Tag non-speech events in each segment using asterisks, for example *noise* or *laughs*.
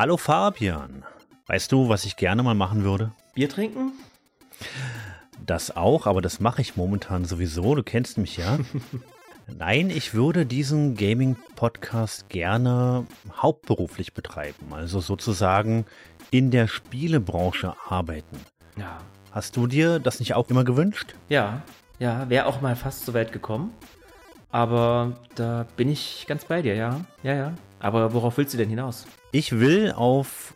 Hallo Fabian. Weißt du, was ich gerne mal machen würde? Bier trinken? Das auch, aber das mache ich momentan sowieso. Du kennst mich ja. *laughs* Nein, ich würde diesen Gaming-Podcast gerne hauptberuflich betreiben, also sozusagen in der Spielebranche arbeiten. Ja. Hast du dir das nicht auch immer gewünscht? Ja, ja, wäre auch mal fast so weit gekommen. Aber da bin ich ganz bei dir, ja. Ja, ja. Aber worauf willst du denn hinaus? Ich will auf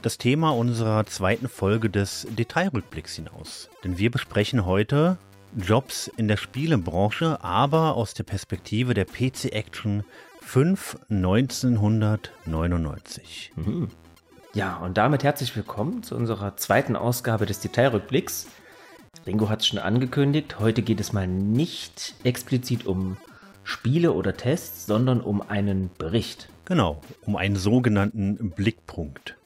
das Thema unserer zweiten Folge des Detailrückblicks hinaus. Denn wir besprechen heute Jobs in der Spielebranche, aber aus der Perspektive der PC Action 5 1999. Mhm. Ja, und damit herzlich willkommen zu unserer zweiten Ausgabe des Detailrückblicks. Ringo hat es schon angekündigt, heute geht es mal nicht explizit um Spiele oder Tests, sondern um einen Bericht. Genau, um einen sogenannten Blickpunkt.